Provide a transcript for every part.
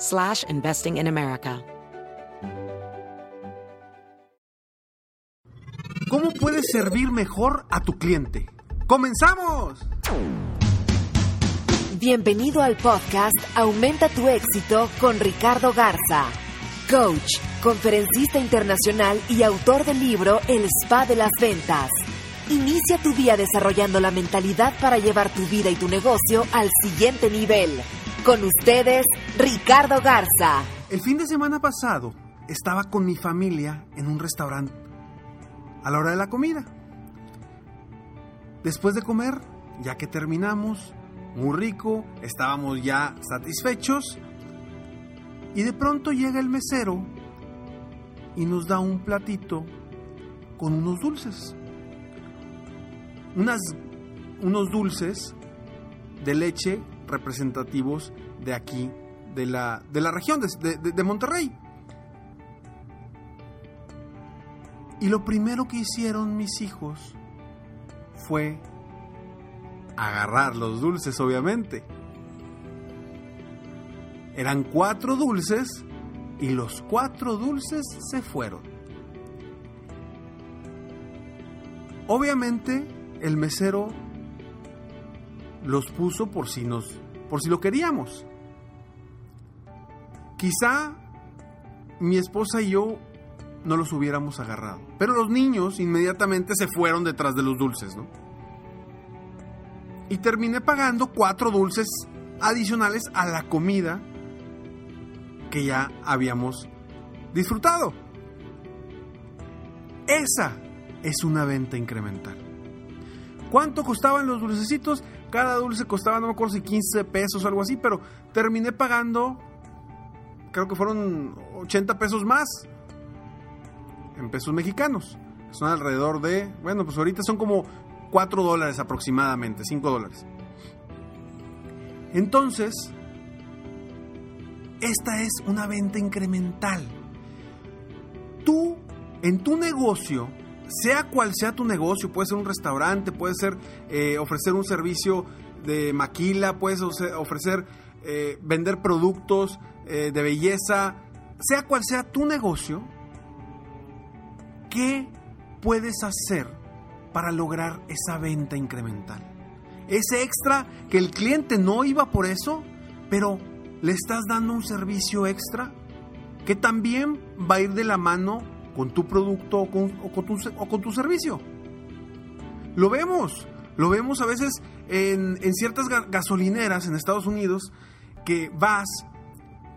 slash investing in America. ¿Cómo puedes servir mejor a tu cliente? ¡Comenzamos! Bienvenido al podcast Aumenta tu éxito con Ricardo Garza, coach, conferencista internacional y autor del libro El Spa de las Ventas. Inicia tu día desarrollando la mentalidad para llevar tu vida y tu negocio al siguiente nivel. Con ustedes, Ricardo Garza. El fin de semana pasado estaba con mi familia en un restaurante a la hora de la comida. Después de comer, ya que terminamos, muy rico, estábamos ya satisfechos y de pronto llega el mesero y nos da un platito con unos dulces. Unas, unos dulces de leche representativos de aquí, de la, de la región de, de, de Monterrey. Y lo primero que hicieron mis hijos fue agarrar los dulces, obviamente. Eran cuatro dulces y los cuatro dulces se fueron. Obviamente el mesero los puso por si nos por si lo queríamos. Quizá mi esposa y yo no los hubiéramos agarrado, pero los niños inmediatamente se fueron detrás de los dulces, ¿no? Y terminé pagando cuatro dulces adicionales a la comida que ya habíamos disfrutado. Esa es una venta incremental. ¿Cuánto costaban los dulcecitos? Cada dulce costaba, no me acuerdo si 15 pesos o algo así, pero terminé pagando, creo que fueron 80 pesos más en pesos mexicanos. Son alrededor de, bueno, pues ahorita son como 4 dólares aproximadamente, 5 dólares. Entonces, esta es una venta incremental. Tú, en tu negocio, sea cual sea tu negocio, puede ser un restaurante, puede ser eh, ofrecer un servicio de maquila, puedes ofrecer eh, vender productos eh, de belleza, sea cual sea tu negocio, ¿qué puedes hacer para lograr esa venta incremental? Ese extra que el cliente no iba por eso, pero le estás dando un servicio extra que también va a ir de la mano con tu producto o con, tu, servicio. Lo vemos, lo vemos a veces en, en ciertas gasolineras en Estados Unidos que vas,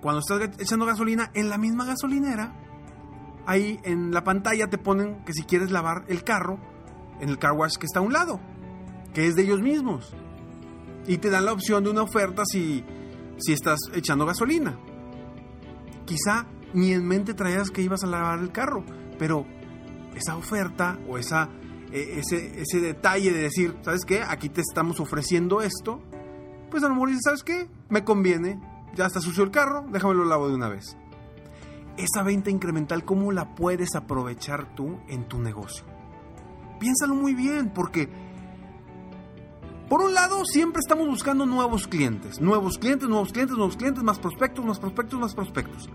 cuando estás echando gasolina, en la misma gasolinera, ahí en la pantalla te ponen que si quieres lavar el carro, en el car wash que está a un lado, que es de ellos mismos. Y te dan la opción de una oferta si, si estás echando gasolina. Quizá ni en mente traías que ibas a lavar el carro, pero esa oferta o esa, e, ese, ese detalle de decir, ¿sabes qué? Aquí te estamos ofreciendo esto, pues a lo mejor dices, ¿sabes qué? Me conviene, ya está sucio el carro, déjame lavo de una vez. Esa venta incremental, ¿cómo la puedes aprovechar tú en tu negocio? Piénsalo muy bien, porque por un lado, siempre estamos buscando nuevos clientes, nuevos clientes, nuevos clientes, nuevos clientes, más prospectos, más prospectos, más prospectos.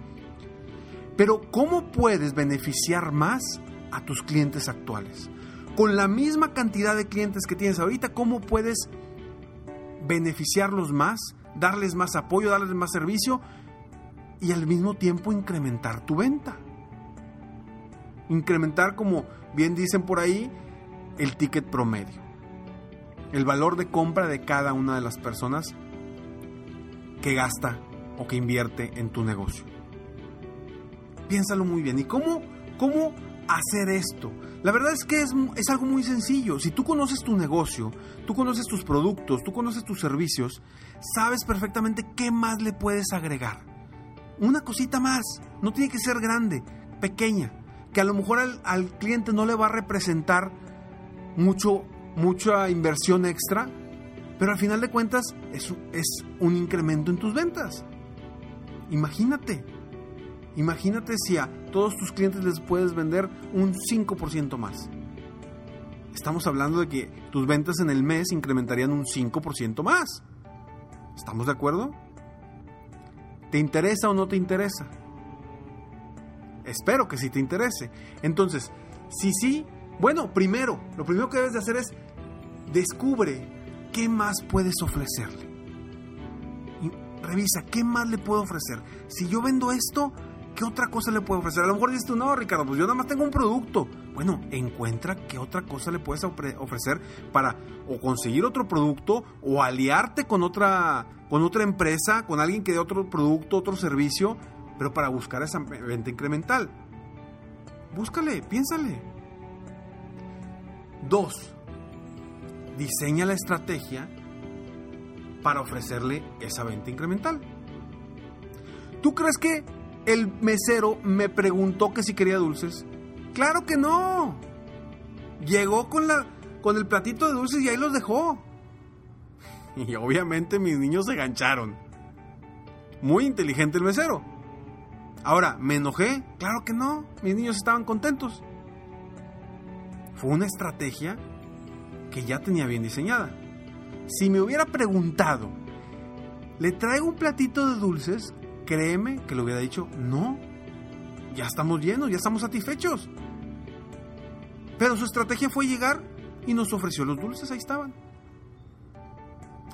Pero ¿cómo puedes beneficiar más a tus clientes actuales? Con la misma cantidad de clientes que tienes ahorita, ¿cómo puedes beneficiarlos más, darles más apoyo, darles más servicio y al mismo tiempo incrementar tu venta? Incrementar, como bien dicen por ahí, el ticket promedio. El valor de compra de cada una de las personas que gasta o que invierte en tu negocio. Piénsalo muy bien. ¿Y cómo, cómo hacer esto? La verdad es que es, es, algo muy sencillo. Si tú conoces tu negocio, tú conoces tus productos, tú conoces tus servicios, sabes perfectamente qué más le puedes agregar. Una cosita más. No tiene que ser grande, pequeña. Que a lo mejor al, cliente no le va a representar mucho, mucha inversión extra, pero al final de cuentas es, es un incremento en tus ventas. Imagínate, imagínate si a todos tus clientes les puedes vender un 5% más. Estamos hablando de que tus ventas en el mes incrementarían un 5% más. ¿Estamos de acuerdo? ¿Te interesa o no te interesa? Espero que sí te interese. Entonces, si sí, bueno, primero, lo primero que debes de hacer es descubre qué más puedes ofrecerle. Y revisa, ¿qué más le puedo ofrecer? Si yo vendo esto, ¿qué otra cosa le puedo ofrecer? A lo mejor dices tú, no, Ricardo, pues yo nada más tengo un producto. Bueno, encuentra qué otra cosa le puedes ofrecer para o conseguir otro producto o aliarte con otra, con otra empresa, con alguien que dé otro producto, otro servicio, pero para buscar esa venta incremental. Búscale, piénsale. Dos, diseña la estrategia para ofrecerle esa venta incremental. ¿Tú crees que el mesero me preguntó que si quería dulces? Claro que no. Llegó con la con el platito de dulces y ahí los dejó. Y obviamente mis niños se gancharon. Muy inteligente el mesero. Ahora, ¿me enojé? Claro que no. Mis niños estaban contentos. Fue una estrategia que ya tenía bien diseñada. Si me hubiera preguntado, ¿le traigo un platito de dulces? Créeme que le hubiera dicho, no, ya estamos llenos, ya estamos satisfechos. Pero su estrategia fue llegar y nos ofreció los dulces, ahí estaban.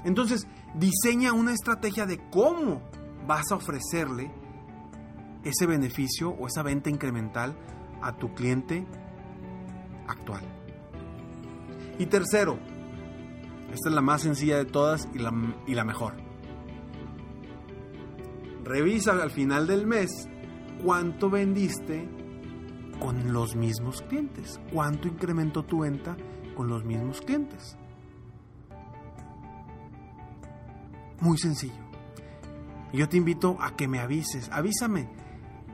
Entonces, diseña una estrategia de cómo vas a ofrecerle ese beneficio o esa venta incremental a tu cliente actual. Y tercero, esta es la más sencilla de todas y la, y la mejor. Revisa al final del mes cuánto vendiste con los mismos clientes, cuánto incrementó tu venta con los mismos clientes. Muy sencillo. Yo te invito a que me avises, avísame.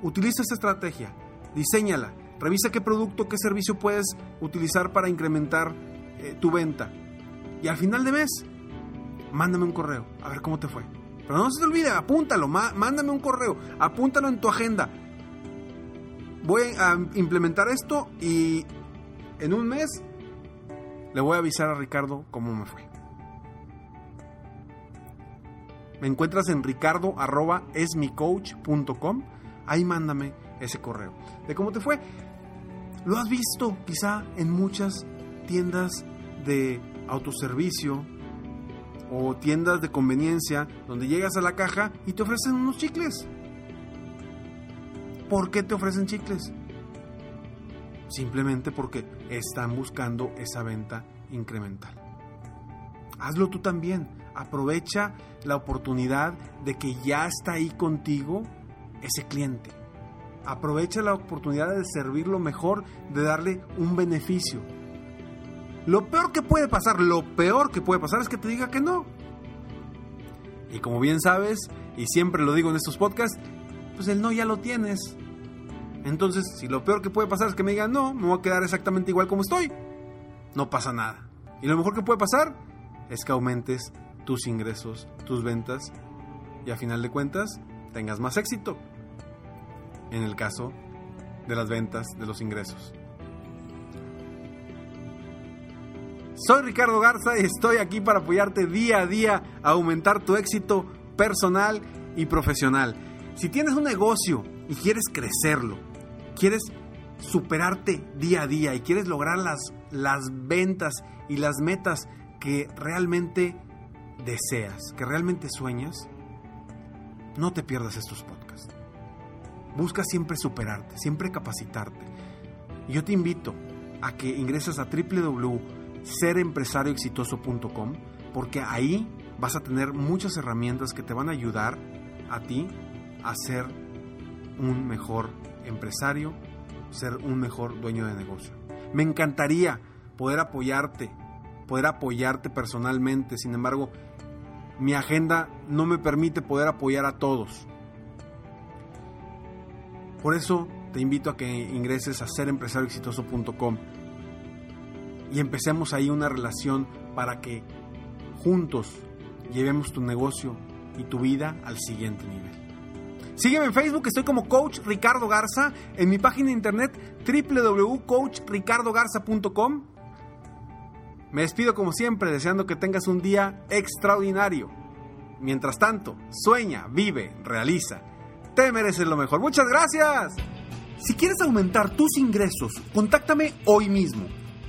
Utiliza esta estrategia, diseñala, revisa qué producto, qué servicio puedes utilizar para incrementar eh, tu venta. Y al final de mes, mándame un correo, a ver cómo te fue. Pero no se te olvide, apúntalo, mándame un correo, apúntalo en tu agenda. Voy a implementar esto y en un mes le voy a avisar a Ricardo cómo me fue. Me encuentras en ricardo.esmicoach.com. Ahí mándame ese correo. De cómo te fue. Lo has visto quizá en muchas tiendas de autoservicio o tiendas de conveniencia donde llegas a la caja y te ofrecen unos chicles. ¿Por qué te ofrecen chicles? Simplemente porque están buscando esa venta incremental. Hazlo tú también. Aprovecha la oportunidad de que ya está ahí contigo ese cliente. Aprovecha la oportunidad de servirlo mejor, de darle un beneficio. Lo peor que puede pasar, lo peor que puede pasar es que te diga que no. Y como bien sabes, y siempre lo digo en estos podcasts, pues el no ya lo tienes. Entonces, si lo peor que puede pasar es que me digan no, me voy a quedar exactamente igual como estoy, no pasa nada. Y lo mejor que puede pasar es que aumentes tus ingresos, tus ventas y a final de cuentas tengas más éxito. En el caso de las ventas, de los ingresos. Soy Ricardo Garza y estoy aquí para apoyarte día a día a aumentar tu éxito personal y profesional. Si tienes un negocio y quieres crecerlo, quieres superarte día a día y quieres lograr las, las ventas y las metas que realmente deseas, que realmente sueñas, no te pierdas estos podcasts. Busca siempre superarte, siempre capacitarte. Yo te invito a que ingreses a www.serempresarioexitoso.com porque ahí vas a tener muchas herramientas que te van a ayudar a ti a ser un mejor empresario, ser un mejor dueño de negocio. Me encantaría poder apoyarte, poder apoyarte personalmente, sin embargo, mi agenda no me permite poder apoyar a todos. Por eso te invito a que ingreses a serempresarioexitoso.com y empecemos ahí una relación para que juntos llevemos tu negocio y tu vida al siguiente nivel. Sígueme en Facebook, estoy como Coach Ricardo Garza, en mi página de internet www.coachricardogarza.com. Me despido como siempre, deseando que tengas un día extraordinario. Mientras tanto, sueña, vive, realiza. Te mereces lo mejor. Muchas gracias. Si quieres aumentar tus ingresos, contáctame hoy mismo.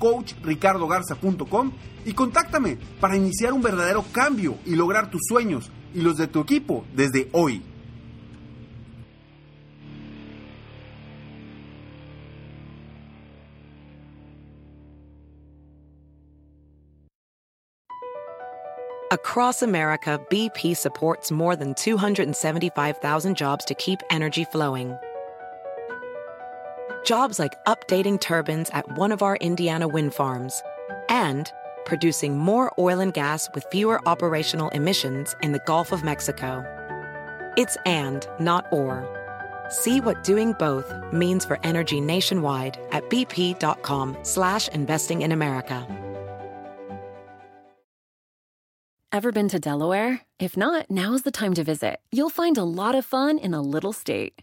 www.coachricardogarza.com y contáctame para iniciar un verdadero cambio y lograr tus sueños y los de tu equipo desde hoy. Across America, BP supports more than 275,000 jobs to keep energy flowing. Jobs like updating turbines at one of our Indiana wind farms and producing more oil and gas with fewer operational emissions in the Gulf of Mexico. It's and, not or. See what doing both means for energy nationwide at bp.com slash investing in America. Ever been to Delaware? If not, now's the time to visit. You'll find a lot of fun in a little state.